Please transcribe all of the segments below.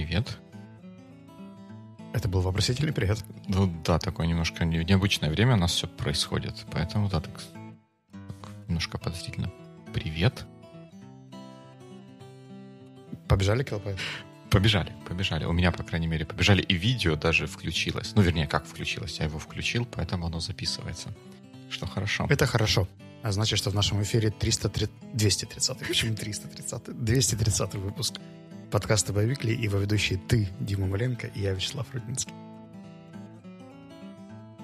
Привет. Это был вопросительный привет. Ну да, такое немножко необычное время у нас все происходит. Поэтому да, так, так немножко подозрительно. Привет. Побежали килопайт? Побежали, побежали. У меня, по крайней мере, побежали. И видео даже включилось. Ну, вернее, как включилось. Я его включил, поэтому оно записывается. Что хорошо. Это хорошо. А значит, что в нашем эфире 330... 230 Почему 330 230 выпуск подкаста «Боевикли» и его ведущие ты, Дима Маленко, и я, Вячеслав Рудинский.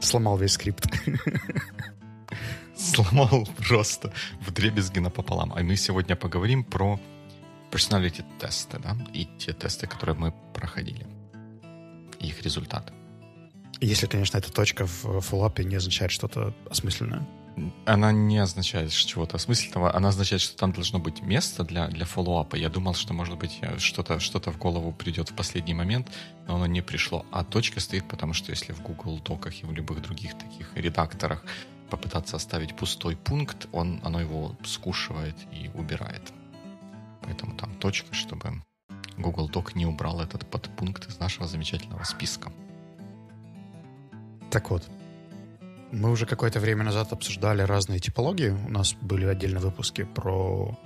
Сломал весь скрипт. Сломал просто в дребезги напополам. А мы сегодня поговорим про personality тесты, да, и те тесты, которые мы проходили, и их результаты. Если, конечно, эта точка в фоллапе не означает что-то осмысленное. Она не означает чего-то осмысленного, она означает, что там должно быть место для, для фоллоуапа. Я думал, что, может быть, что-то что в голову придет в последний момент, но оно не пришло. А точка стоит, потому что если в Google Доках и в любых других таких редакторах попытаться оставить пустой пункт, он, оно его скушивает и убирает. Поэтому там точка, чтобы Google Doc не убрал этот подпункт из нашего замечательного списка. Так вот, мы уже какое-то время назад обсуждали разные типологии. У нас были отдельные выпуски про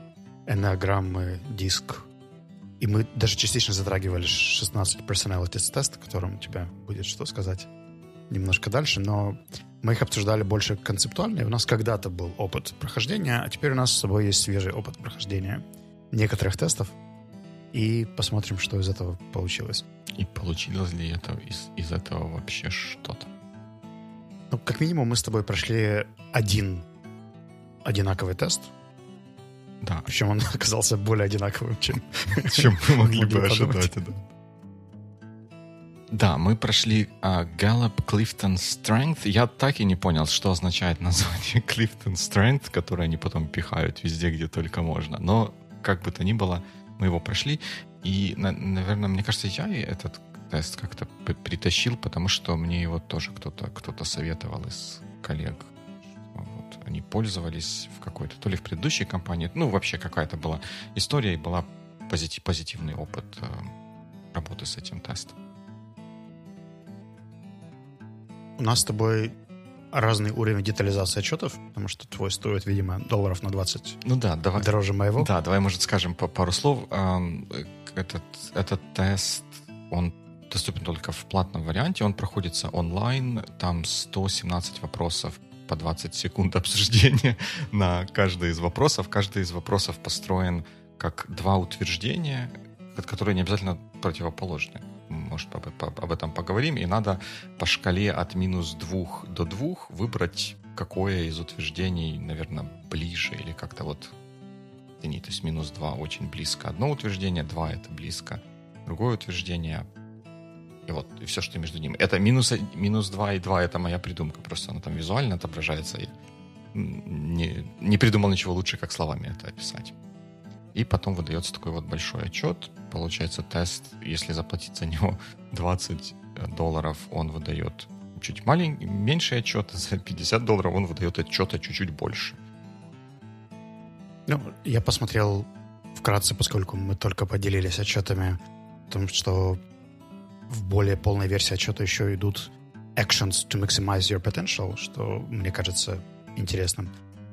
энеограммы, диск. И мы даже частично затрагивали 16 personalities тест, о котором тебя будет что сказать немножко дальше, но мы их обсуждали больше концептуально, и у нас когда-то был опыт прохождения, а теперь у нас с собой есть свежий опыт прохождения некоторых тестов, и посмотрим, что из этого получилось. И получилось ли это из, из этого вообще что-то? Ну, как минимум, мы с тобой прошли один одинаковый тест. Да. Причем он оказался более одинаковым, чем, чем мы могли бы ожидать. Да. Да, мы прошли uh, Gallup Clifton Strength. Я так и не понял, что означает название Clifton Strength, которое они потом пихают везде, где только можно. Но, как бы то ни было, мы его прошли. И, на, наверное, мне кажется, я этот тест как-то притащил, потому что мне его тоже кто-то кто советовал из коллег. Вот. Они пользовались в какой-то, то ли в предыдущей компании, ну, вообще какая-то была история, и была позитив, позитивный опыт э, работы с этим тестом. У нас с тобой разный уровень детализации отчетов, потому что твой стоит, видимо, долларов на 20 ну да, давай, дороже моего. Да, давай, может, скажем по пару слов. Этот, этот тест, он доступен только в платном варианте. Он проходится онлайн. Там 117 вопросов по 20 секунд обсуждения на каждый из вопросов. Каждый из вопросов построен как два утверждения, которые не обязательно противоположны. Может, об, этом поговорим. И надо по шкале от минус двух до двух выбрать, какое из утверждений, наверное, ближе или как-то вот то есть минус 2 очень близко одно утверждение, 2 это близко другое утверждение, вот, и все, что между ними. Это минус, минус 2 и 2, это моя придумка. Просто она там визуально отображается. И не, не придумал ничего лучше, как словами это описать. И потом выдается такой вот большой отчет. Получается тест, если заплатить за него 20 долларов, он выдает чуть маленький, меньший отчет, за 50 долларов он выдает отчета чуть-чуть больше. Ну, я посмотрел вкратце, поскольку мы только поделились отчетами о том, что в более полной версии отчета еще идут actions to maximize your potential, что мне кажется интересным.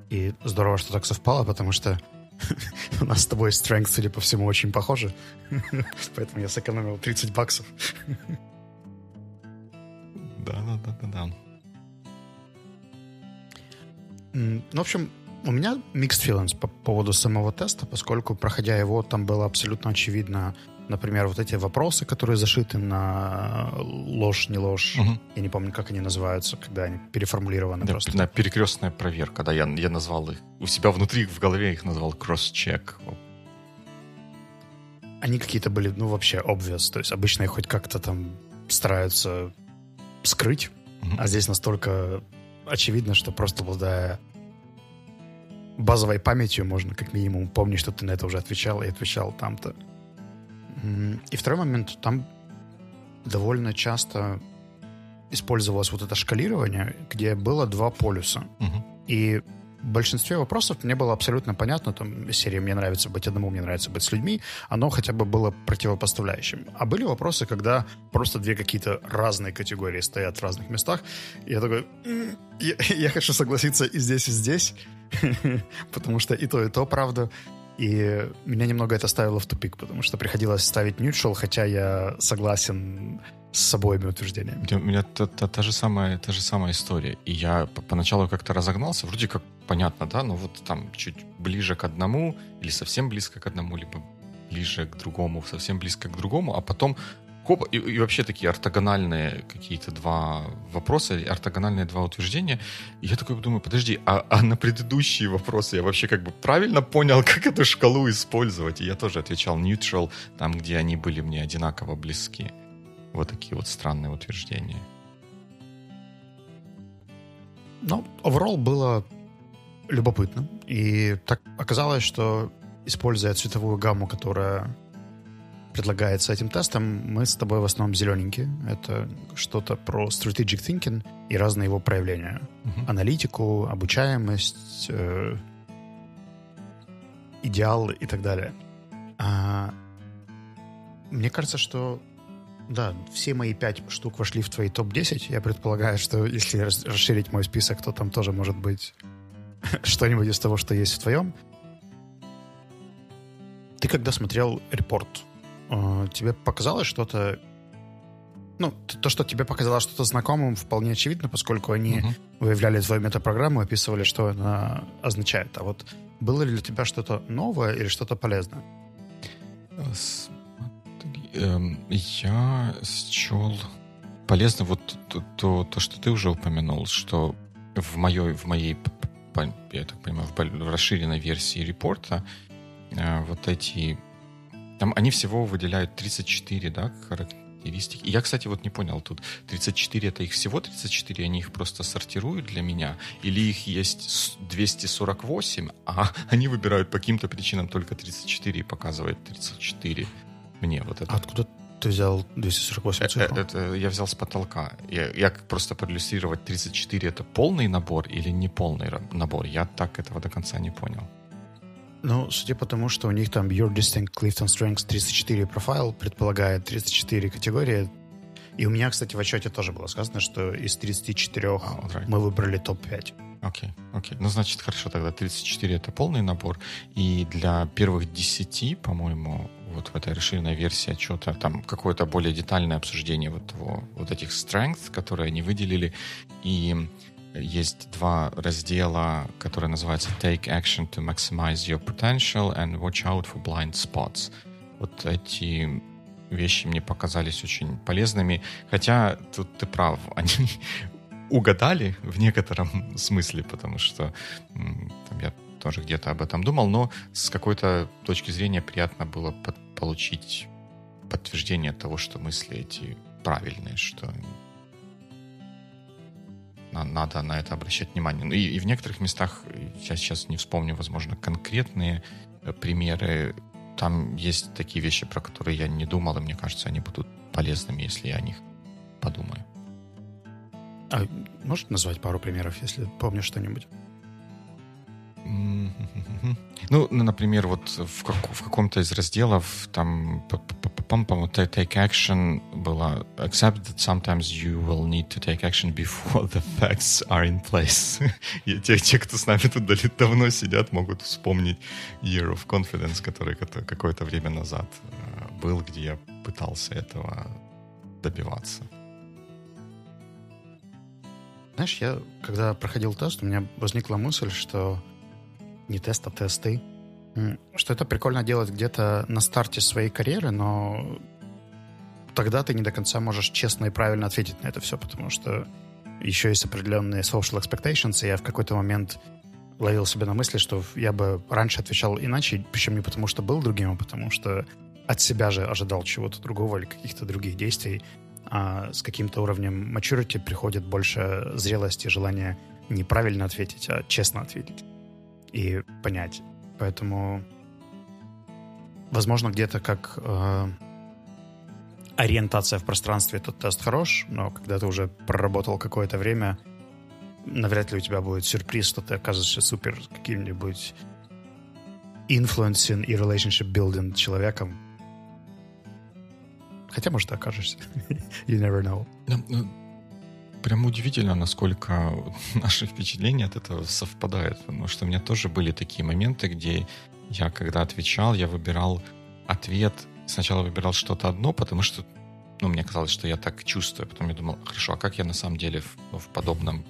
И здорово, что так совпало, потому что у нас с тобой strength, судя по всему, очень похожи. Поэтому я сэкономил 30 баксов. Да, да, да, да, да. Ну, в общем, у меня mixed feelings по поводу самого теста, поскольку, проходя его, там было абсолютно очевидно, например, вот эти вопросы, которые зашиты на ложь, не ложь, угу. я не помню, как они называются, когда они переформулированы да, просто. На перекрестная проверка, да, я, я назвал их, у себя внутри в голове их назвал кросс-чек. Они какие-то были, ну, вообще obvious, то есть обычно их хоть как-то там стараются скрыть, угу. а здесь настолько очевидно, что просто обладая базовой памятью можно как минимум помнить, что ты на это уже отвечал и отвечал там-то. И второй момент, там довольно часто использовалось вот это шкалирование, где было два полюса. Угу. И большинстве вопросов мне было абсолютно понятно, там, серии «Мне нравится быть одному, мне нравится быть с людьми», оно хотя бы было противопоставляющим. А были вопросы, когда просто две какие-то разные категории стоят в разных местах, и я такой, я, я хочу согласиться и здесь, и здесь, потому что и то, и то правда. И меня немного это ставило в тупик, потому что приходилось ставить neutral, хотя я согласен с обоими утверждениями. У меня та, та, та, же самая, та же самая история. И я поначалу как-то разогнался, вроде как понятно, да, но вот там чуть ближе к одному или совсем близко к одному, либо ближе к другому, совсем близко к другому, а потом хоп, и, и вообще такие ортогональные какие-то два вопроса, ортогональные два утверждения. И я такой думаю, подожди, а, а на предыдущие вопросы я вообще как бы правильно понял, как эту шкалу использовать? И я тоже отвечал neutral, там, где они были мне одинаково близки. Вот такие вот странные утверждения. Ну, overall было любопытно. И так оказалось, что используя цветовую гамму, которая предлагается этим тестом, мы с тобой в основном зелененькие. Это что-то про strategic thinking и разные его проявления. Uh-huh. Аналитику, обучаемость, э, идеал и так далее. А, мне кажется, что да, все мои пять штук вошли в твои топ-10. Я предполагаю, что если расширить мой список, то там тоже может быть что-нибудь из того, что есть в твоем. Ты когда смотрел репорт, тебе показалось что-то... Ну, то, что тебе показалось что-то знакомым, вполне очевидно, поскольку они uh-huh. выявляли твою метапрограмму описывали, что она означает. А вот было ли для тебя что-то новое или что-то полезное? Эм, я счел полезно вот то, то, то, что ты уже упомянул, что в моей, в моей я так понимаю, в расширенной версии репорта э, вот эти... Там они всего выделяют 34, да, характеристики. И я, кстати, вот не понял, тут 34 это их всего 34, они их просто сортируют для меня, или их есть 248, а они выбирают по каким-то причинам только 34 и показывают 34 мне вот это. Откуда ты взял 248 э, цифру? Это, это я взял с потолка. Я, я просто проиллюстрировать 34 это полный набор или не полный набор. Я так этого до конца не понял. Ну, судя по тому, что у них там Your Distinct Clifton Strengths 34 профайл предполагает 34 категории. И у меня, кстати, в отчете тоже было сказано, что из 34 oh, right. мы выбрали топ-5. Окей, okay, окей. Okay. Ну, значит, хорошо, тогда 34 это полный набор. И для первых 10, по-моему, вот в этой расширенной версии отчета там какое-то более детальное обсуждение вот, того, вот этих strengths, которые они выделили. И есть два раздела, которые называются Take Action to Maximize Your Potential and Watch Out for Blind Spots. Вот эти вещи мне показались очень полезными. Хотя тут ты прав, они угадали в некотором смысле, потому что там, я тоже где-то об этом думал, но с какой-то точки зрения приятно было под, получить подтверждение того, что мысли эти правильные, что надо на это обращать внимание. Ну, и, и в некоторых местах, я сейчас не вспомню, возможно, конкретные э, примеры, там есть такие вещи, про которые я не думал, и мне кажется, они будут полезными, если я о них подумаю. А можешь назвать пару примеров, если помнишь что-нибудь? Ну, например, вот в, как, в каком-то из разделов там, по-моему, take action было accept that sometimes you will need to take action before the facts are in place. И те, те, кто с нами тут давно сидят, могут вспомнить Year of Confidence, который какое-то время назад э, был, где я пытался этого добиваться. Знаешь, я, когда проходил тест, у меня возникла мысль, что не тест, а тесты. Что это прикольно делать где-то на старте своей карьеры, но тогда ты не до конца можешь честно и правильно ответить на это все, потому что еще есть определенные social expectations, и я в какой-то момент ловил себя на мысли, что я бы раньше отвечал иначе, причем не потому, что был другим, а потому что от себя же ожидал чего-то другого или каких-то других действий. А с каким-то уровнем maturity приходит больше зрелости, желания неправильно ответить, а честно ответить и понять. Поэтому, возможно, где-то как э, ориентация в пространстве этот тест хорош, но когда ты уже проработал какое-то время, навряд ли у тебя будет сюрприз, что ты окажешься супер каким-нибудь influencing и relationship building человеком. Хотя, может, ты окажешься. you never know. Прям удивительно, насколько наши впечатления от этого совпадают. Потому что у меня тоже были такие моменты, где я, когда отвечал, я выбирал ответ. Сначала выбирал что-то одно, потому что ну, мне казалось, что я так чувствую. Потом я думал, хорошо, а как я на самом деле в, в подобном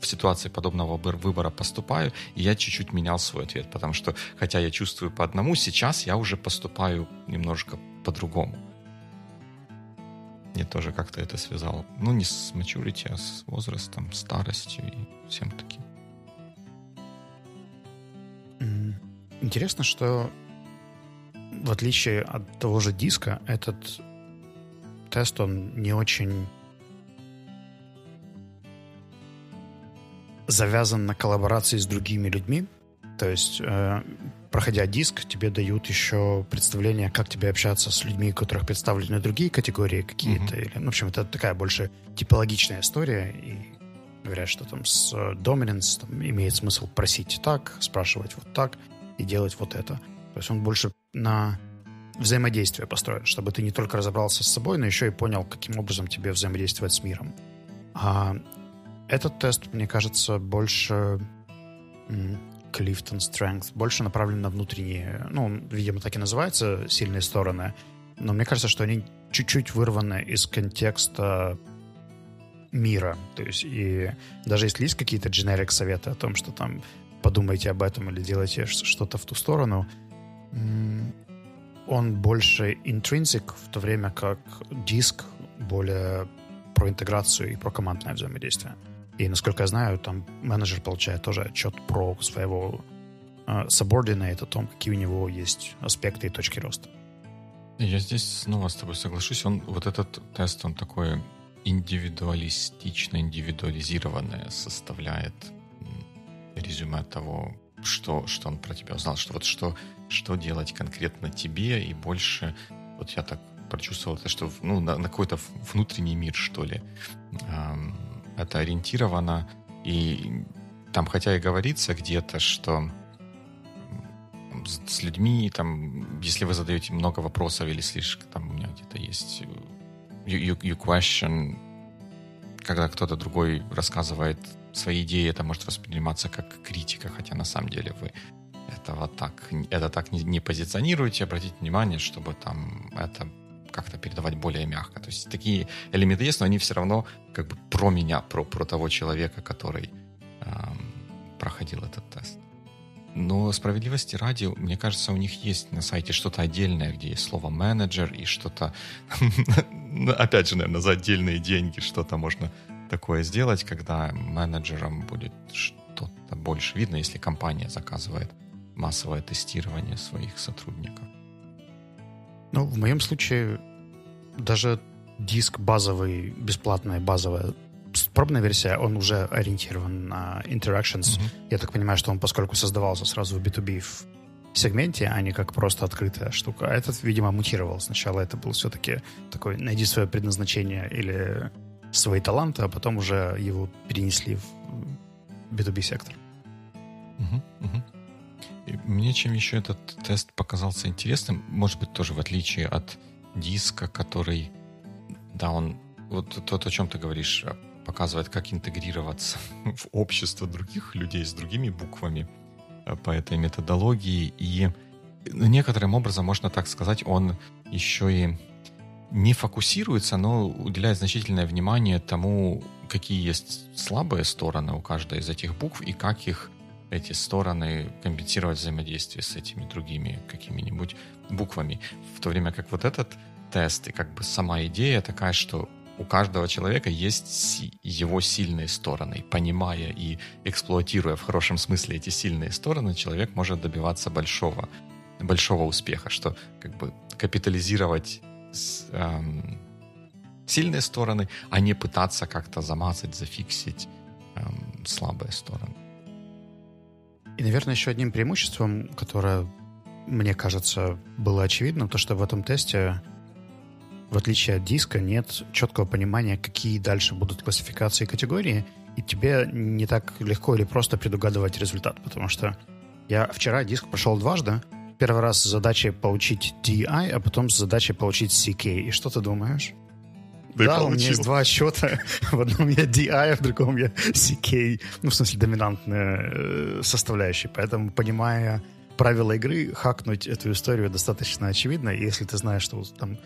в ситуации подобного выбора поступаю, и я чуть-чуть менял свой ответ, потому что, хотя я чувствую по одному, сейчас я уже поступаю немножко по-другому. Мне тоже как-то это связал. Ну, не с maturity, а с возрастом, старостью и всем таким. Интересно, что в отличие от того же диска, этот тест, он не очень завязан на коллаборации с другими людьми. То есть, э, проходя диск, тебе дают еще представление, как тебе общаться с людьми, у которых представлены другие категории какие-то. Mm-hmm. Или, ну, в общем, это такая больше типологичная история. И говорят, что там с dominance там, имеет смысл просить так, спрашивать вот так и делать вот это. То есть он больше на взаимодействие построен, чтобы ты не только разобрался с собой, но еще и понял, каким образом тебе взаимодействовать с миром. А этот тест, мне кажется, больше Clifton Strength, больше направлен на внутренние, ну, видимо, так и называется, сильные стороны, но мне кажется, что они чуть-чуть вырваны из контекста мира. То есть, и даже если есть какие-то generic советы о том, что там подумайте об этом или делайте что-то в ту сторону, он больше интринсик, в то время как диск более про интеграцию и про командное взаимодействие. И, насколько я знаю, там менеджер получает тоже отчет про своего subordinate, о том, какие у него есть аспекты и точки роста. Я здесь снова с тобой соглашусь. Он, вот этот тест, он такой индивидуалистично, индивидуализированное составляет резюме того, что, что он про тебя узнал, что вот что, что делать конкретно тебе, и больше, вот я так прочувствовал это, что ну, на, на какой-то внутренний мир, что ли, эм, это ориентировано, и там хотя и говорится где-то, что с, людьми, там, если вы задаете много вопросов или слишком, там у меня где-то есть you, you, you question, когда кто-то другой рассказывает свои идеи, это может восприниматься как критика, хотя на самом деле вы этого так, это так не, не позиционируете. Обратите внимание, чтобы там это как-то передавать более мягко. То есть такие элементы есть, но они все равно как бы про меня, про, про того человека, который эм, проходил этот тест. Но справедливости ради, мне кажется, у них есть на сайте что-то отдельное, где есть слово менеджер и что-то, опять же, наверное, за отдельные деньги что-то можно такое сделать, когда менеджерам будет что-то больше видно, если компания заказывает массовое тестирование своих сотрудников. Ну, в моем случае даже диск базовый, бесплатная базовая пробная версия, он уже ориентирован на interactions. Mm-hmm. Я так понимаю, что он, поскольку создавался сразу в B2B в сегменте, а не как просто открытая штука. А этот, видимо, мутировал. Сначала это был все-таки такой «найди свое предназначение» или свои таланты, а потом уже его перенесли в B2B сектор. Угу, угу. Мне чем еще этот тест показался интересным, может быть, тоже в отличие от диска, который, да, он, вот тот, о чем ты говоришь, а, показывает, как интегрироваться в общество других людей с другими буквами а, по этой методологии. И некоторым образом, можно так сказать, он еще и не фокусируется, но уделяет значительное внимание тому, какие есть слабые стороны у каждой из этих букв и как их эти стороны компенсировать взаимодействие с этими другими какими-нибудь буквами. В то время как вот этот тест и как бы сама идея такая, что у каждого человека есть его сильные стороны. Понимая и эксплуатируя в хорошем смысле эти сильные стороны, человек может добиваться большого, большого успеха, что как бы капитализировать эм, сильные стороны, а не пытаться как-то замазать, зафиксить эм, слабые стороны. И, наверное, еще одним преимуществом, которое, мне кажется, было очевидно, то, что в этом тесте, в отличие от диска, нет четкого понимания, какие дальше будут классификации и категории, и тебе не так легко или просто предугадывать результат, потому что я вчера диск прошел дважды. Первый раз с задачей получить DI, а потом с задачей получить CK. И что ты думаешь? Да, да у меня есть два счета. В одном я DI, а в другом я CK. Ну, в смысле, доминантная э, составляющая. Поэтому, понимая правила игры, хакнуть эту историю достаточно очевидно. И если ты знаешь, что там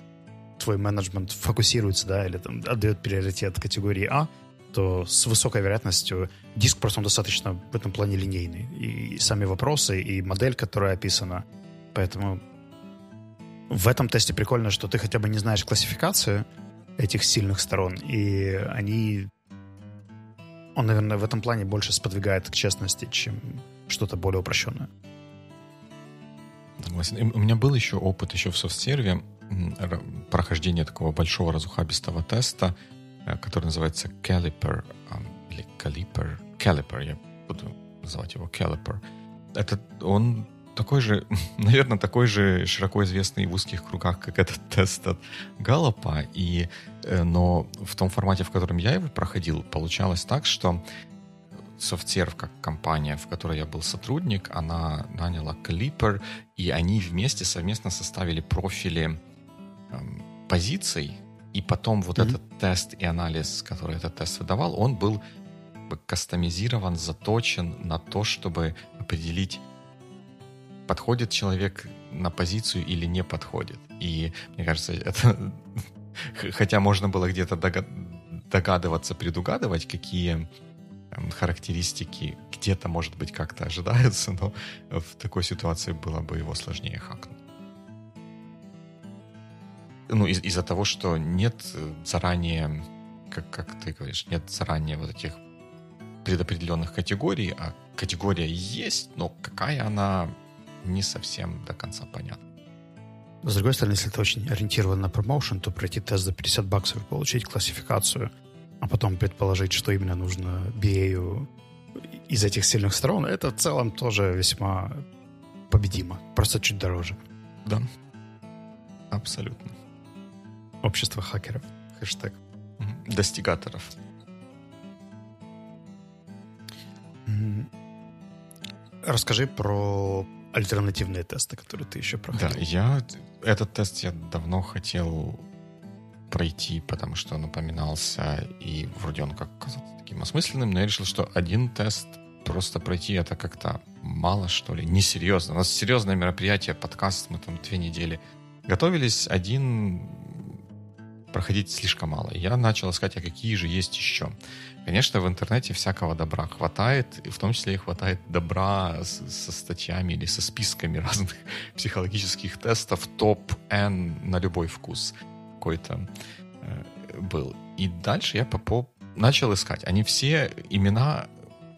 твой менеджмент фокусируется, да, или там отдает приоритет категории А, то с высокой вероятностью диск просто он достаточно в этом плане линейный. И сами вопросы, и модель, которая описана. Поэтому в этом тесте прикольно, что ты хотя бы не знаешь классификацию этих сильных сторон, и они... Он, наверное, в этом плане больше сподвигает к честности, чем что-то более упрощенное. Согласен. У меня был еще опыт еще в софтсерве прохождения такого большого разухабистого теста, э, который называется Caliper или Caliper. Caliper, я буду называть его Caliper. Это он такой же, наверное, такой же широко известный в узких кругах, как этот тест от Галлопа, и, э, но в том формате, в котором я его проходил, получалось так, что Софтсерв, как компания, в которой я был сотрудник, она наняла Clipper, и они вместе совместно составили профили эм, позиций, и потом вот mm-hmm. этот тест и анализ, который этот тест выдавал, он был кастомизирован, заточен на то, чтобы определить, подходит человек на позицию или не подходит. И мне кажется, это хотя можно было где-то догадываться, предугадывать, какие характеристики где-то, может быть, как-то ожидаются, но в такой ситуации было бы его сложнее хакнуть. Ну, из- из-за того, что нет заранее, как, как ты говоришь, нет заранее вот этих предопределенных категорий, а категория есть, но какая она, не совсем до конца понятна. С другой стороны, если ты очень ориентирован на промоушен, то пройти тест за 50 баксов и получить классификацию – а потом предположить, что именно нужно BA из этих сильных сторон, это в целом тоже весьма победимо. Просто чуть дороже. Да. Абсолютно. Общество хакеров. Хэштег. Достигаторов. Расскажи про альтернативные тесты, которые ты еще проходил. Да, я этот тест я давно хотел пройти, потому что он упоминался, и вроде он как казался таким осмысленным, но я решил, что один тест просто пройти это как-то мало, что ли, несерьезно. У нас серьезное мероприятие, подкаст, мы там две недели готовились, один проходить слишком мало. Я начал искать, а какие же есть еще. Конечно, в интернете всякого добра хватает, и в том числе и хватает добра с, со статьями или со списками разных психологических тестов топ-N на любой вкус какой-то э, был. И дальше я по начал искать. Они все имена,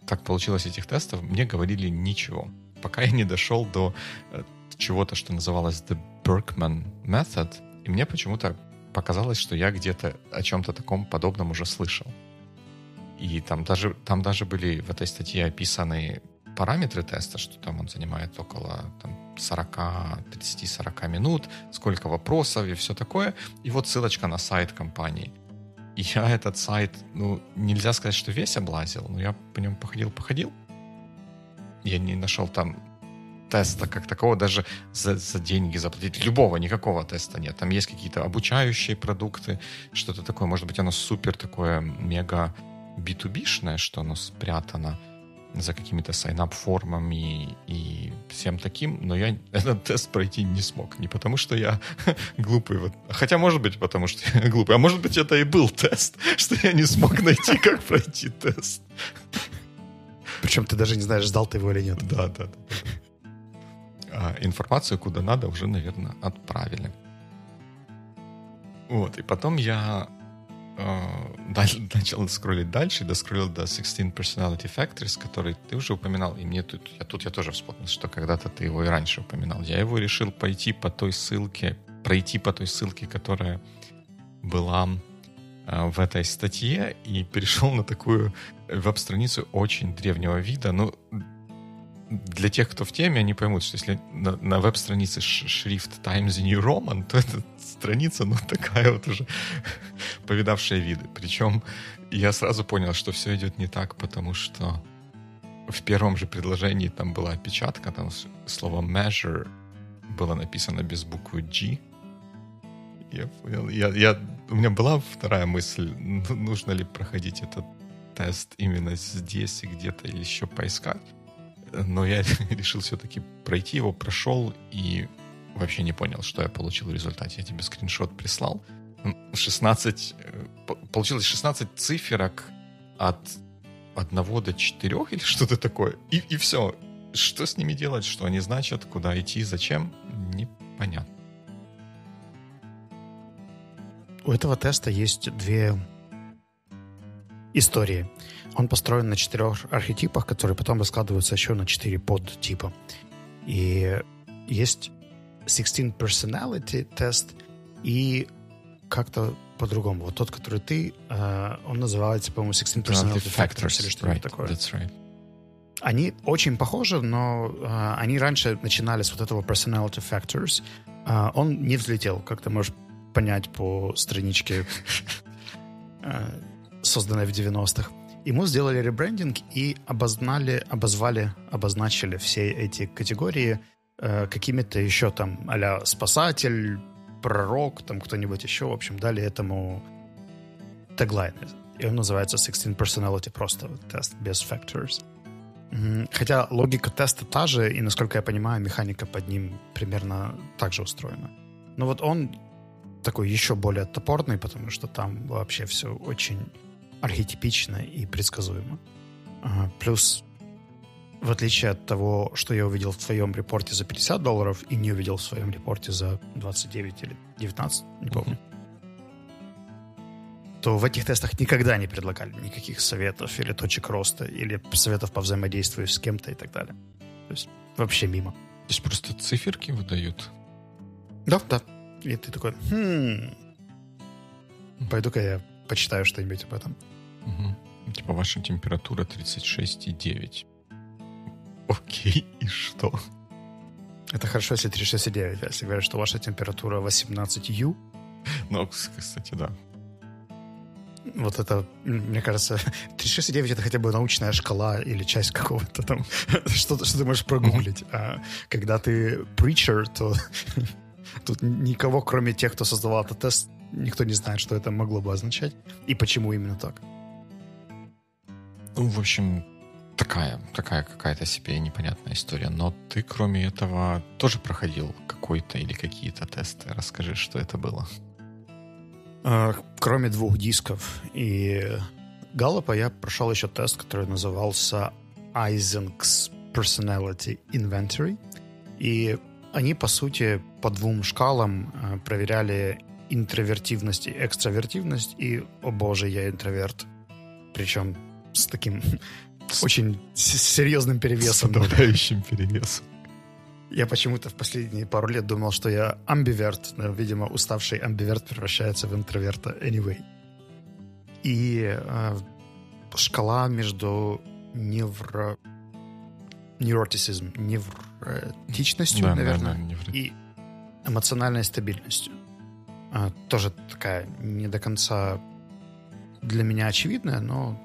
так получилось этих тестов, мне говорили ничего. Пока я не дошел до э, чего-то, что называлось The Berkman Method, и мне почему-то показалось, что я где-то о чем-то таком подобном уже слышал. И там даже, там даже были в этой статье описаны параметры теста, что там он занимает около там, 40, 30-40 минут, сколько вопросов и все такое. И вот ссылочка на сайт компании. И я этот сайт, ну, нельзя сказать, что весь облазил, но я по нему походил-походил. Я не нашел там теста как такого, даже за, за деньги заплатить. Любого, никакого теста нет. Там есть какие-то обучающие продукты, что-то такое. Может быть, оно супер такое мега B2B-шное, что оно спрятано за какими-то сайнап-формами и всем таким, но я этот тест пройти не смог. Не потому, что я глупый. Вот. Хотя, может быть, потому что я глупый. А может быть, это и был тест, что я не смог найти, как пройти тест. Причем ты даже не знаешь, сдал ты его или нет. Да, да, да. А информацию куда надо уже, наверное, отправили. Вот, и потом я начал скроллить дальше, доскроллил до 16 Personality Factors, который ты уже упоминал, и мне тут, я, тут я тоже вспомнил, что когда-то ты его и раньше упоминал. Я его решил пойти по той ссылке, пройти по той ссылке, которая была э, в этой статье, и перешел на такую веб-страницу очень древнего вида. Ну, для тех, кто в теме, они поймут, что если на, на веб-странице шрифт Times New Roman, то эта страница, ну, такая вот уже повидавшая виды. Причем я сразу понял, что все идет не так, потому что в первом же предложении там была опечатка, там слово measure было написано без буквы G. Я понял. Я, я, у меня была вторая мысль, нужно ли проходить этот тест именно здесь и где-то или еще поискать. Но я решил все-таки пройти его, прошел и вообще не понял, что я получил в результате. Я тебе скриншот прислал. 16, э, получилось 16 циферок от 1 до 4 или что-то такое. И, и все. Что с ними делать, что они значат, куда идти, зачем, непонятно. У этого теста есть две истории. Он построен на четырех архетипах, которые потом раскладываются еще на четыре подтипа. И есть 16 personality тест и как-то по-другому. Вот тот, который ты, uh, он называется, по-моему, 16 personality factors, или что-то right, такое. That's right. Они очень похожи, но uh, они раньше начинали с вот этого personality factors. Uh, он не взлетел, как ты можешь понять по страничке, созданной в 90-х. Ему сделали ребрендинг и обознали, обозвали, обозначили все эти категории э, какими-то еще там а спасатель, пророк, там кто-нибудь еще, в общем, дали этому теглайн. И он называется 16 Personality, просто тест без factors. Хотя логика теста та же, и, насколько я понимаю, механика под ним примерно так же устроена. Но вот он такой еще более топорный, потому что там вообще все очень архетипично и предсказуемо. Плюс, в отличие от того, что я увидел в твоем репорте за 50 долларов и не увидел в своем репорте за 29 или 19, не помню, то в этих тестах никогда не предлагали никаких советов или точек роста, или советов по взаимодействию с кем-то и так далее. То есть вообще мимо. То есть просто циферки выдают? Да, да. И ты такой, хм, пойду-ка я почитаю что-нибудь об этом. Угу. Типа ваша температура 36,9. Окей, и что? Это хорошо, если 36,9. А если говорят, что ваша температура 18 Ну, кстати, да. Вот это, мне кажется, 36,9 это хотя бы научная шкала или часть какого-то там, что, что ты можешь прогуглить. А когда ты preacher, то тут никого, кроме тех, кто создавал этот тест, никто не знает, что это могло бы означать и почему именно так. Ну, в общем, такая, такая какая-то себе непонятная история. Но ты, кроме этого, тоже проходил какой-то или какие-то тесты. Расскажи, что это было. А, кроме двух дисков и Галлопа, я прошел еще тест, который назывался Eisen's Personality Inventory. И они, по сути, по двум шкалам а, проверяли интровертивность и экстравертивность, и, о боже, я интроверт. Причем с таким очень серьезным перевесом. С подавляющим перевесом. Я почему-то в последние пару лет думал, что я амбиверт, но, видимо, уставший амбиверт превращается в интроверта anyway. И э, шкала между невро... невротизм, невротичностью, да, наверное, да, да, невро... и эмоциональной стабильностью. Э, тоже такая не до конца для меня очевидная, но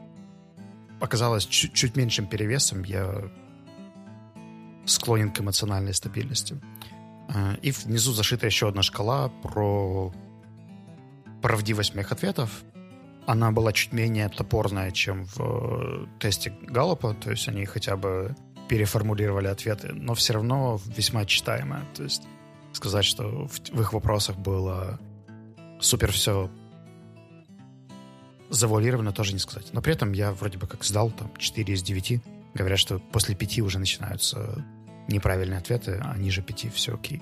оказалось чуть, чуть меньшим перевесом, я склонен к эмоциональной стабильности. А, и внизу зашита еще одна шкала про правдивость моих ответов. Она была чуть менее топорная, чем в э, тесте Галлопа, то есть они хотя бы переформулировали ответы, но все равно весьма читаемая. То есть сказать, что в их вопросах было супер все завуалировано тоже не сказать. Но при этом я вроде бы как сдал там 4 из 9. Говорят, что после 5 уже начинаются неправильные ответы, а ниже 5 все окей.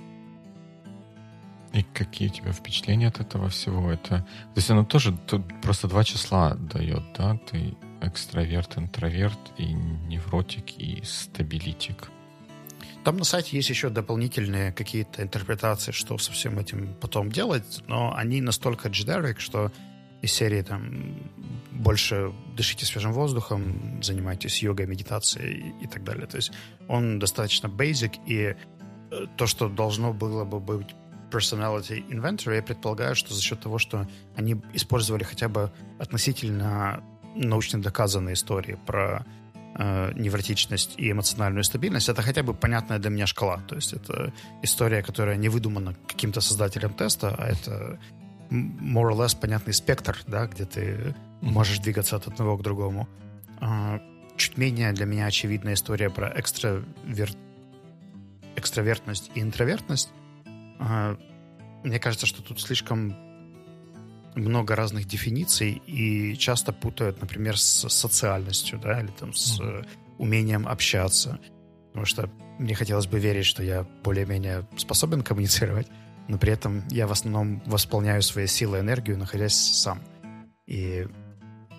И какие у тебя впечатления от этого всего? Это, то есть оно тоже тут просто два числа дает, да? Ты экстраверт, интроверт и невротик и стабилитик. Там на сайте есть еще дополнительные какие-то интерпретации, что со всем этим потом делать, но они настолько generic, что из серии там больше дышите свежим воздухом, занимайтесь йогой, медитацией и, и так далее. То есть он достаточно basic, и э, то, что должно было бы быть personality inventory, я предполагаю, что за счет того, что они использовали хотя бы относительно научно доказанные истории про э, невротичность и эмоциональную стабильность, это хотя бы понятная для меня шкала. То есть это история, которая не выдумана каким-то создателем теста, а это more or less понятный спектр, да, где ты можешь двигаться от одного к другому. Э, чуть менее для меня очевидная история про экстравер... экстравертность и интровертность. Э, мне кажется, что тут слишком много разных дефиниций и часто путают, например, с социальностью, да, или там с mm-hmm. умением общаться. Потому что мне хотелось бы верить, что я более-менее способен коммуницировать, но при этом я в основном восполняю свои силы и энергию, находясь сам. И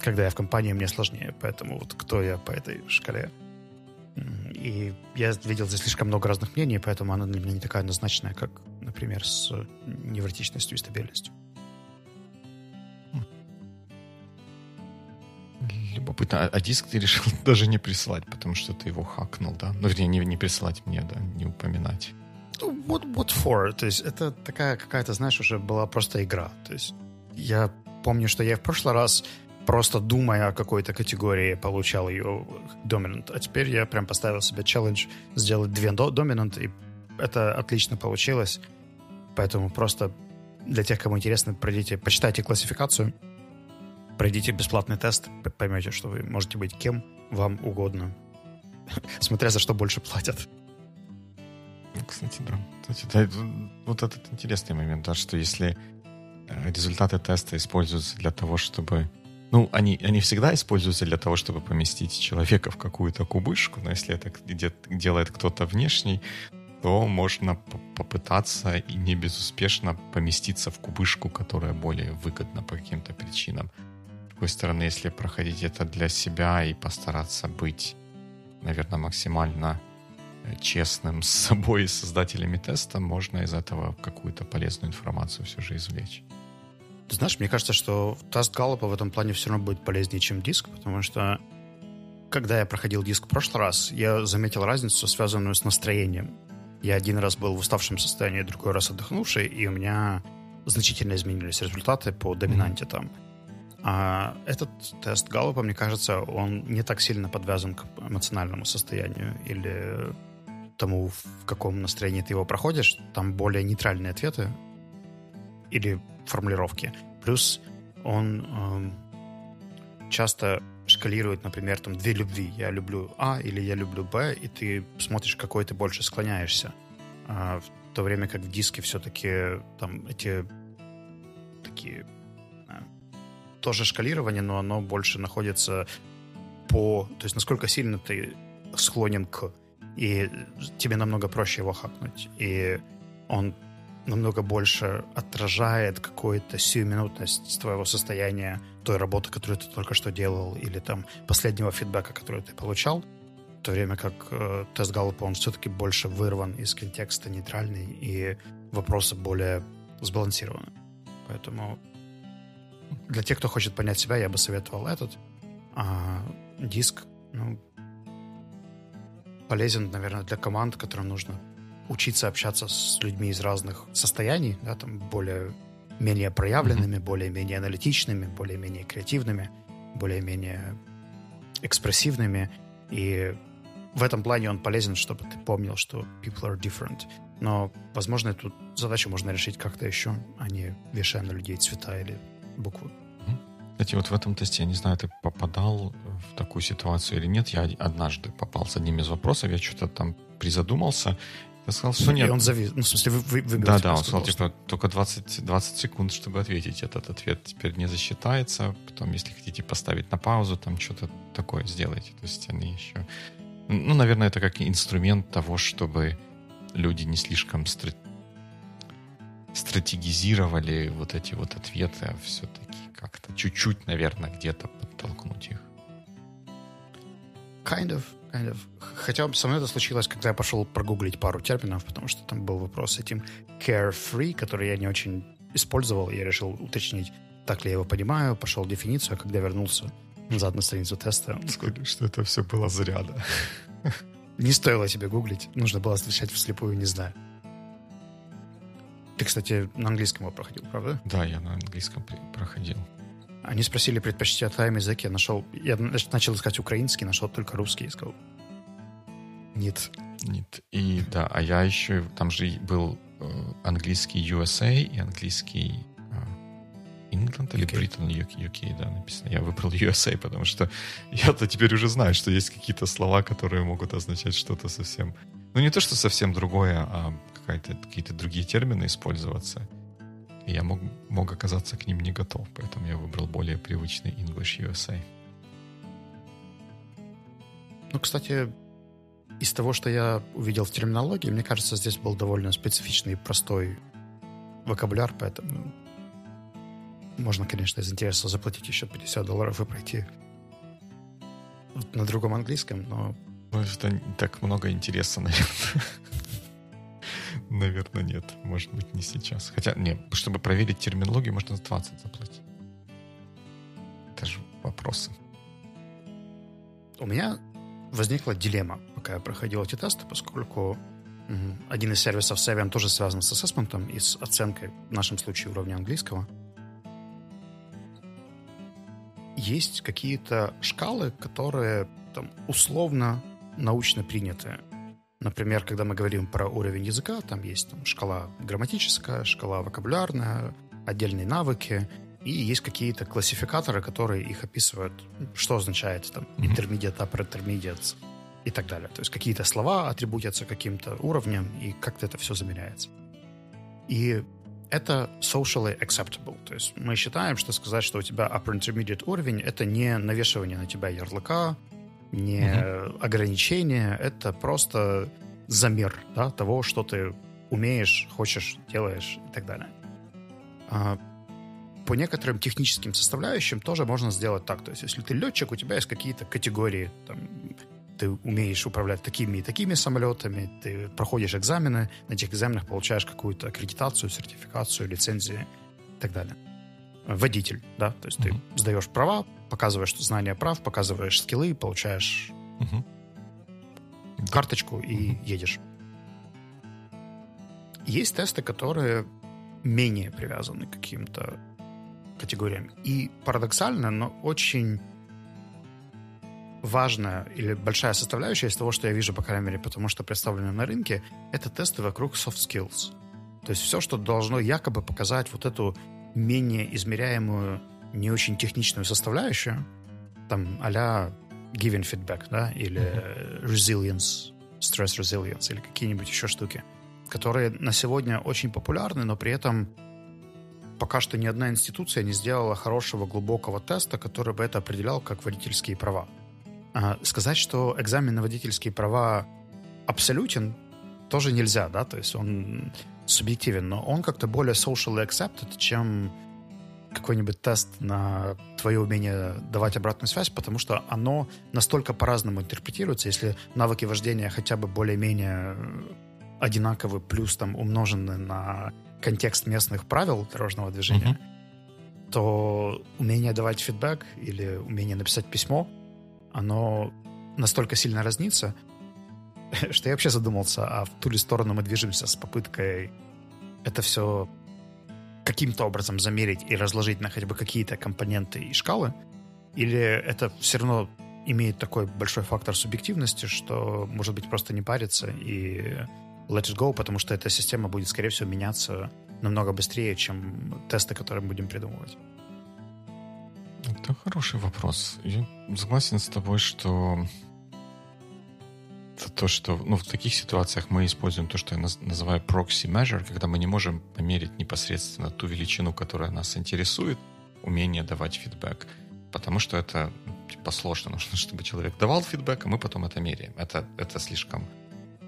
когда я в компании, мне сложнее. Поэтому вот кто я по этой шкале? И я видел здесь слишком много разных мнений, поэтому она для меня не такая однозначная, как, например, с невротичностью и стабильностью. Любопытно. А, а диск ты решил даже не присылать, потому что ты его хакнул, да? Ну, вернее, не, не присылать мне, да, не упоминать. Ну, what, what for? То есть это такая какая-то, знаешь, уже была просто игра. То есть я помню, что я в прошлый раз просто думая о какой-то категории получал ее доминант. А теперь я прям поставил себе челлендж сделать две доминант, и это отлично получилось. Поэтому просто для тех, кому интересно, пройдите, почитайте классификацию, пройдите бесплатный тест, поймете, что вы можете быть кем вам угодно, смотря за что больше платят. Кстати, да. Кстати, да, вот этот интересный момент, да, что если э, результаты теста используются для того, чтобы... Ну, они, они всегда используются для того, чтобы поместить человека в какую-то кубышку, но если это делает кто-то внешний, то можно попытаться и не безуспешно поместиться в кубышку, которая более выгодна по каким-то причинам другой стороны, если проходить это для себя и постараться быть, наверное, максимально честным с собой и создателями теста, можно из этого какую-то полезную информацию все же извлечь. Ты знаешь, мне кажется, что тест Галлопа в этом плане все равно будет полезнее, чем диск, потому что когда я проходил диск в прошлый раз, я заметил разницу, связанную с настроением. Я один раз был в уставшем состоянии, другой раз отдохнувший, и у меня значительно изменились результаты по доминанте mm-hmm. там. А этот тест Галлопа, мне кажется, он не так сильно подвязан к эмоциональному состоянию или тому, в каком настроении ты его проходишь. Там более нейтральные ответы или формулировки. Плюс он эм, часто шкалирует, например, там две любви. Я люблю А или я люблю Б, и ты смотришь, какой ты больше склоняешься. А в то время как в диске все-таки там эти такие тоже шкалирование, но оно больше находится по... То есть насколько сильно ты склонен к... И тебе намного проще его хакнуть. И он намного больше отражает какую-то сиюминутность твоего состояния, той работы, которую ты только что делал, или там последнего фидбэка, который ты получал, в то время как э, тест Галлопа, он все-таки больше вырван из контекста, нейтральный, и вопросы более сбалансированы. Поэтому для тех, кто хочет понять себя, я бы советовал этот. А диск, ну, полезен, наверное, для команд, которым нужно учиться общаться с людьми из разных состояний, да, там более менее проявленными, mm-hmm. более-менее аналитичными, более-менее креативными, более-менее экспрессивными. И в этом плане он полезен, чтобы ты помнил, что people are different. Но, возможно, эту задачу можно решить как-то еще, а не вешая на людей цвета или буквы. Кстати, вот в этом тесте, я не знаю, ты попадал в такую ситуацию или нет. Я однажды попал с одним из вопросов, я что-то там призадумался. Я сказал, что нет. И он завис. Ну, в смысле, вы, вы, Да, да, он сказал, типа, только 20, 20 секунд, чтобы ответить. Этот ответ теперь не засчитается. Потом, если хотите поставить на паузу, там что-то такое сделайте. То есть они еще... Ну, наверное, это как инструмент того, чтобы люди не слишком стр... стратегизировали вот эти вот ответы, а все-таки как-то чуть-чуть, наверное, где-то подтолкнуть их. Kind of, kind of. Хотя со мной это случилось, когда я пошел прогуглить пару терминов, потому что там был вопрос с этим carefree, который я не очень использовал, и я решил уточнить, так ли я его понимаю, пошел дефиницию, а когда вернулся назад на страницу теста... Сказали, что это все было зря, да. Не стоило тебе гуглить, нужно было отвечать вслепую, не знаю. Ты, кстати, на английском его проходил, правда? Да, я на английском проходил. Они спросили предпочтя твоем языке. Нашел, я начал искать украинский, нашел только русский и сказал, нет. Нет. И да, а я еще, там же был э, английский USA и английский England или Britain, UK, UK, да, написано. Я выбрал USA, потому что я-то теперь уже знаю, что есть какие-то слова, которые могут означать что-то совсем... Ну, не то, что совсем другое, а какие-то другие термины использоваться. И я мог, мог оказаться к ним не готов, поэтому я выбрал более привычный English USA. Ну, кстати, из того, что я увидел в терминологии, мне кажется, здесь был довольно специфичный и простой вокабуляр, поэтому можно, конечно, из интереса заплатить еще 50 долларов и пройти на другом английском, но... Ну, это не так много интереса, наверное. Наверное, нет. Может быть, не сейчас. Хотя, не, чтобы проверить терминологию, можно 20 заплатить. Это же вопросы. У меня возникла дилемма, пока я проходил эти тесты, поскольку один из сервисов Savvian тоже связан с ассессментом и с оценкой, в нашем случае, уровня английского — есть какие-то шкалы, которые там, условно научно приняты. Например, когда мы говорим про уровень языка, там есть там, шкала грамматическая, шкала вокабулярная, отдельные навыки, и есть какие-то классификаторы, которые их описывают, что означает там intermediate, upper intermediate и так далее. То есть какие-то слова атрибутятся каким-то уровнем, и как-то это все замеряется. И это socially acceptable. То есть мы считаем, что сказать, что у тебя upper intermediate уровень, это не навешивание на тебя ярлыка, не uh-huh. ограничение, это просто замер да, того, что ты умеешь, хочешь, делаешь и так далее. А по некоторым техническим составляющим тоже можно сделать так. То есть если ты летчик, у тебя есть какие-то категории там, ты умеешь управлять такими и такими самолетами, ты проходишь экзамены, на этих экзаменах получаешь какую-то аккредитацию, сертификацию, лицензию и так далее. Водитель, да, то есть uh-huh. ты сдаешь права, показываешь знания прав, показываешь скиллы, получаешь uh-huh. карточку и uh-huh. едешь. Есть тесты, которые менее привязаны к каким-то категориям. И парадоксально, но очень важная или большая составляющая из того, что я вижу, по крайней мере, потому что представлено на рынке, это тесты вокруг soft skills. То есть все, что должно якобы показать вот эту менее измеряемую, не очень техничную составляющую, там а-ля giving feedback, да, или resilience, stress resilience, или какие-нибудь еще штуки, которые на сегодня очень популярны, но при этом пока что ни одна институция не сделала хорошего глубокого теста, который бы это определял как водительские права. А, сказать, что экзамен на водительские права абсолютен, тоже нельзя, да, то есть он субъективен, но он как-то более socially accepted, чем какой-нибудь тест на твое умение давать обратную связь, потому что оно настолько по-разному интерпретируется. Если навыки вождения хотя бы более-менее одинаковы, плюс там умножены на контекст местных правил дорожного движения, mm-hmm. то умение давать фидбэк или умение написать письмо оно настолько сильно разнится, что я вообще задумался, а в ту ли сторону мы движемся с попыткой это все каким-то образом замерить и разложить на хотя бы какие-то компоненты и шкалы, или это все равно имеет такой большой фактор субъективности, что, может быть, просто не париться и let it go, потому что эта система будет, скорее всего, меняться намного быстрее, чем тесты, которые мы будем придумывать. Это хороший вопрос. Я согласен с тобой, что то, что ну, в таких ситуациях мы используем то, что я называю proxy measure, когда мы не можем померить непосредственно ту величину, которая нас интересует, умение давать фидбэк. Потому что это типа сложно. Нужно, чтобы человек давал фидбэк, а мы потом это меряем. Это, это слишком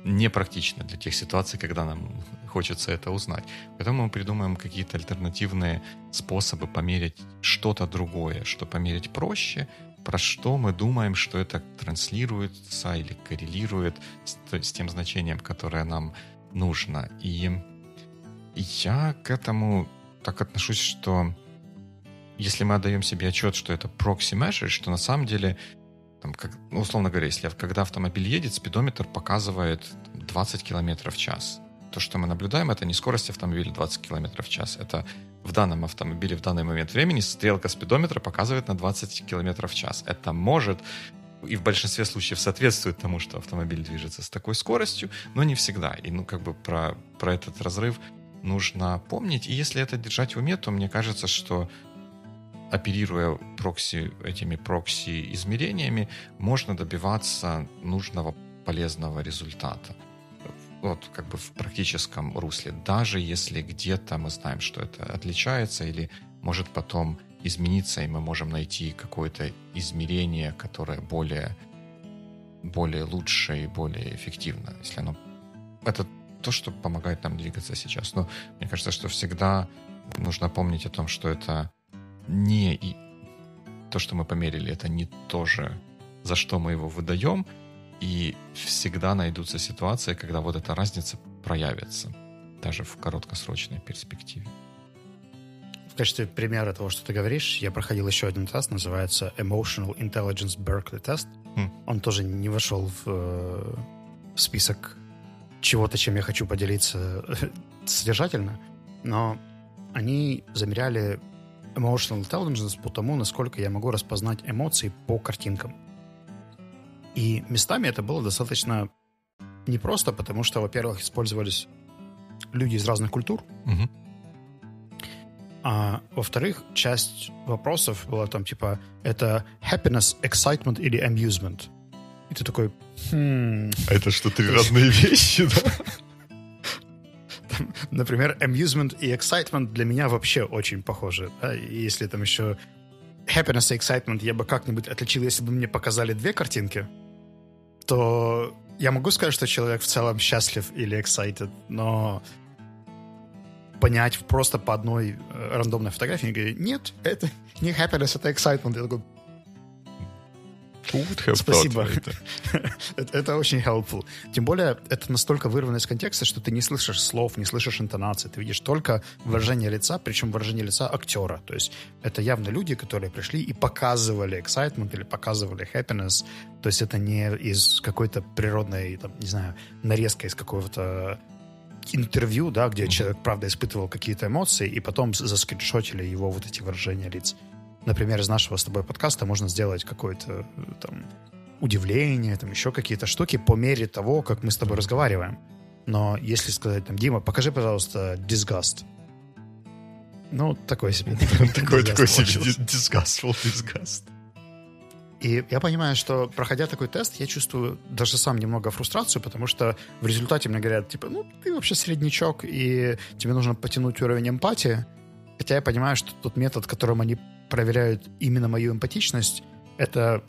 непрактично для тех ситуаций, когда нам хочется это узнать. Поэтому мы придумаем какие-то альтернативные способы померить что-то другое, что померить проще, про что мы думаем, что это транслируется или коррелирует с, с тем значением, которое нам нужно. И я к этому так отношусь, что если мы отдаем себе отчет, что это proxy measure, что на самом деле, там, как, ну, условно говоря, если когда автомобиль едет, спидометр показывает 20 км в час. То, что мы наблюдаем, это не скорость автомобиля 20 км в час. Это в данном автомобиле в данный момент времени стрелка спидометра показывает на 20 км в час. Это может и в большинстве случаев соответствует тому, что автомобиль движется с такой скоростью, но не всегда. И ну как бы про, про этот разрыв нужно помнить. И если это держать в уме, то мне кажется, что оперируя прокси, этими прокси-измерениями, можно добиваться нужного полезного результата. Вот как бы в практическом русле. Даже если где-то мы знаем, что это отличается или может потом измениться, и мы можем найти какое-то измерение, которое более, более лучше и более эффективно, если оно... Это то, что помогает нам двигаться сейчас. Но мне кажется, что всегда нужно помнить о том, что это не и то, что мы померили, это не то же, за что мы его выдаем, и всегда найдутся ситуации, когда вот эта разница проявится, даже в короткосрочной перспективе качестве примера того, что ты говоришь, я проходил еще один тест, называется Emotional Intelligence Berkeley Test. Mm. Он тоже не вошел в, э, в список чего-то, чем я хочу поделиться содержательно, но они замеряли emotional intelligence по тому, насколько я могу распознать эмоции по картинкам. И местами это было достаточно непросто, потому что, во-первых, использовались люди из разных культур, mm-hmm. А во-вторых, часть вопросов была там типа это happiness, excitement или amusement. И ты такой, хм... А это что, три разные вещи, да? Например, amusement и excitement для меня вообще очень похожи. Да? Если там еще happiness и excitement я бы как-нибудь отличил, если бы мне показали две картинки, то я могу сказать, что человек в целом счастлив или excited, но понять просто по одной э, рандомной фотографии. И говорит, нет, это не happiness, это excitement. Я такой, Спасибо. это, это очень helpful. Тем более, это настолько вырвано из контекста, что ты не слышишь слов, не слышишь интонации. Ты видишь только выражение лица, причем выражение лица актера. То есть это явно люди, которые пришли и показывали excitement или показывали happiness. То есть это не из какой-то природной, там, не знаю, нарезка из какого-то интервью, да, где mm-hmm. человек, правда, испытывал какие-то эмоции, и потом заскриншотили его вот эти выражения лиц. Например, из нашего с тобой подкаста можно сделать какое-то там удивление, там еще какие-то штуки по мере того, как мы с тобой разговариваем. Но если сказать там, Дима, покажи, пожалуйста, disgust. Ну, такой себе. Такой, такой себе disgustful disgust. И я понимаю, что, проходя такой тест, я чувствую даже сам немного фрустрацию, потому что в результате мне говорят, типа, ну, ты вообще среднячок, и тебе нужно потянуть уровень эмпатии. Хотя я понимаю, что тот метод, которым они проверяют именно мою эмпатичность, это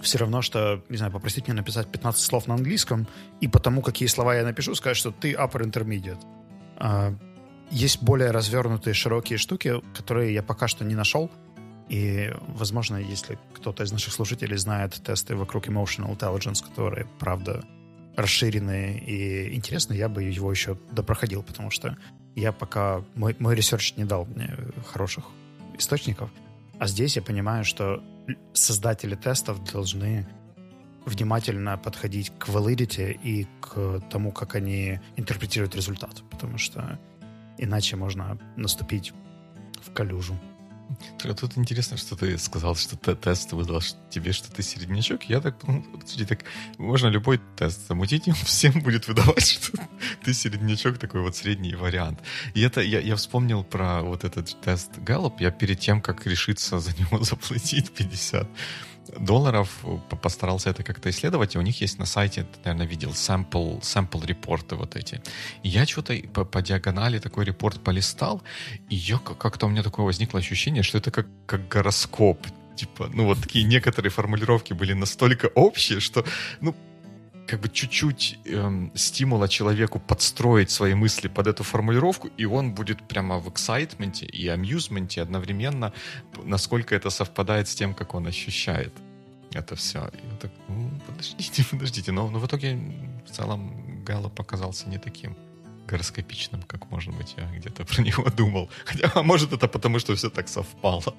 все равно, что, не знаю, попросить меня написать 15 слов на английском, и потому, какие слова я напишу, сказать, что ты upper intermediate. А, есть более развернутые, широкие штуки, которые я пока что не нашел, и, возможно, если кто-то из наших слушателей знает тесты вокруг Emotional Intelligence, которые, правда, расширенные и интересные, я бы его еще допроходил, потому что я пока... Мой, мой research не дал мне хороших источников. А здесь я понимаю, что создатели тестов должны внимательно подходить к validity и к тому, как они интерпретируют результат, потому что иначе можно наступить в калюжу. Тут интересно, что ты сказал, что тест выдал тебе, что ты середнячок. Я так, ну, подожди, так можно любой тест замутить, и всем будет выдавать, что ты середнячок, такой вот средний вариант. И это, я, я вспомнил про вот этот тест Gallup. Я перед тем, как решиться за него заплатить 50 долларов, постарался это как-то исследовать, и у них есть на сайте, ты, наверное, видел, sample, sample репорты вот эти. И я что-то по, по диагонали такой репорт полистал, и я, как-то у меня такое возникло ощущение, что это как, как гороскоп. Типа, ну вот такие некоторые формулировки были настолько общие, что, ну, как бы чуть-чуть эм, стимула человеку подстроить свои мысли под эту формулировку, и он будет прямо в эксайтменте и амьюзменте одновременно, насколько это совпадает с тем, как он ощущает это все. И я так, ну, подождите, подождите. Но, но в итоге в целом Галлоп показался не таким гороскопичным, как, может быть, я где-то про него думал. Хотя, а может, это потому, что все так совпало.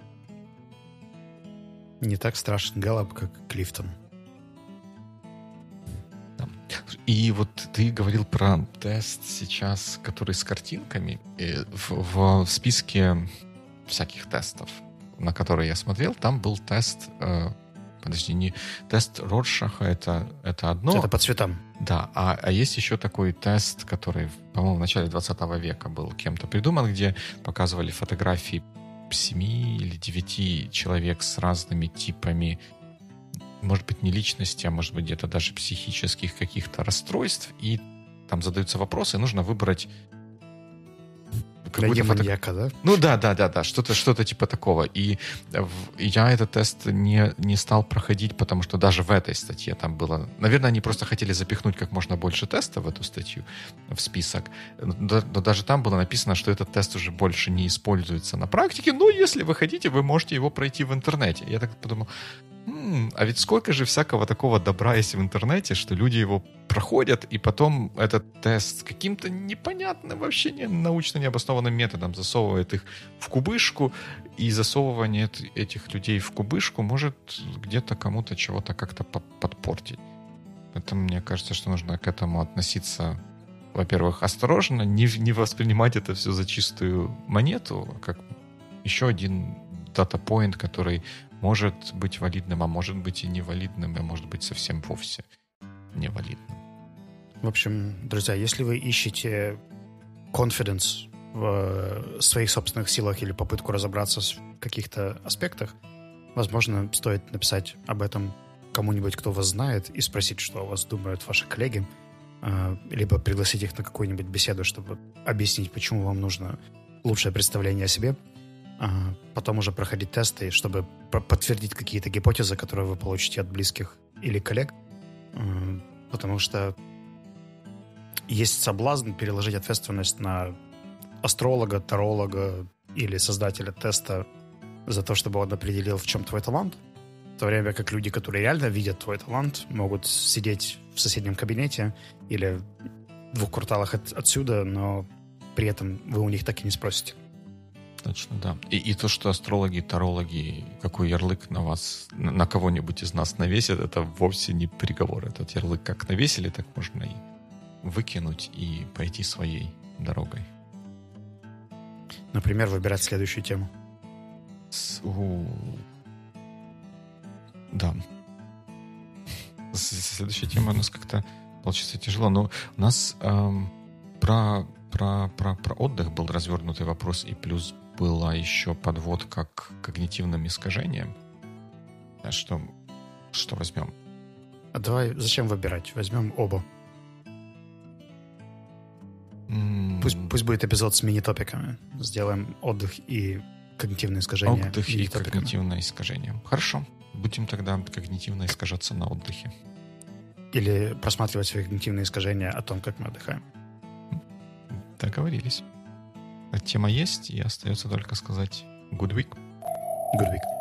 Не так страшен Гэллоп, как Клифтон. И вот ты говорил про тест сейчас, который с картинками. В, в списке всяких тестов, на которые я смотрел, там был тест э, подожди, не тест Роршаха это, это одно. Это по цветам. Да, а, а есть еще такой тест, который, по-моему, в начале 20 века был кем-то придуман, где показывали фотографии семи или девяти человек с разными типами может быть, не личности, а может быть, где-то даже психических каких-то расстройств, и там задаются вопросы, и нужно выбрать какую-то фото... да? Ну да, да, да, да, что-то что типа такого. И я этот тест не, не стал проходить, потому что даже в этой статье там было... Наверное, они просто хотели запихнуть как можно больше тестов в эту статью, в список. Но, но даже там было написано, что этот тест уже больше не используется на практике. Но если вы хотите, вы можете его пройти в интернете. Я так подумал, М-м, а ведь сколько же всякого такого добра есть в интернете, что люди его проходят, и потом этот тест каким-то непонятным, вообще не, научно необоснованным методом засовывает их в кубышку, и засовывание этих людей в кубышку может где-то кому-то чего-то как-то подпортить. Поэтому мне кажется, что нужно к этому относиться, во-первых, осторожно, не, не воспринимать это все за чистую монету, а как еще один дата-поинт, который может быть валидным, а может быть и невалидным, а может быть совсем вовсе невалидным. В общем, друзья, если вы ищете confidence в своих собственных силах или попытку разобраться в каких-то аспектах, возможно, стоит написать об этом кому-нибудь, кто вас знает, и спросить, что о вас думают ваши коллеги, а, либо пригласить их на какую-нибудь беседу, чтобы объяснить, почему вам нужно лучшее представление о себе — потом уже проходить тесты, чтобы подтвердить какие-то гипотезы, которые вы получите от близких или коллег. Потому что есть соблазн переложить ответственность на астролога, таролога или создателя теста за то, чтобы он определил, в чем твой талант. В то время как люди, которые реально видят твой талант, могут сидеть в соседнем кабинете или в двух кварталах от, отсюда, но при этом вы у них так и не спросите. Точно, да. И, и то, что астрологи, тарологи, какой ярлык на вас, на, на кого-нибудь из нас навесят, это вовсе не приговор. Этот ярлык как навесили, так можно и выкинуть и пойти своей дорогой. Например, выбирать следующую тему. С, у... Да. Следующая тема у нас как-то получится тяжело, но у нас эм, про, про, про, про отдых был развернутый вопрос, и плюс была еще подводка к когнитивным искажениям. А что, что возьмем? А давай, зачем выбирать? Возьмем оба. Mm. Пусть, пусть будет эпизод с мини-топиками. Сделаем отдых и когнитивное искажение. Отдых и когнитивное искажение. Хорошо. Будем тогда когнитивно искажаться на отдыхе. Или просматривать свои когнитивные искажения о том, как мы отдыхаем. Договорились. Тема есть, и остается только сказать good week. Good week.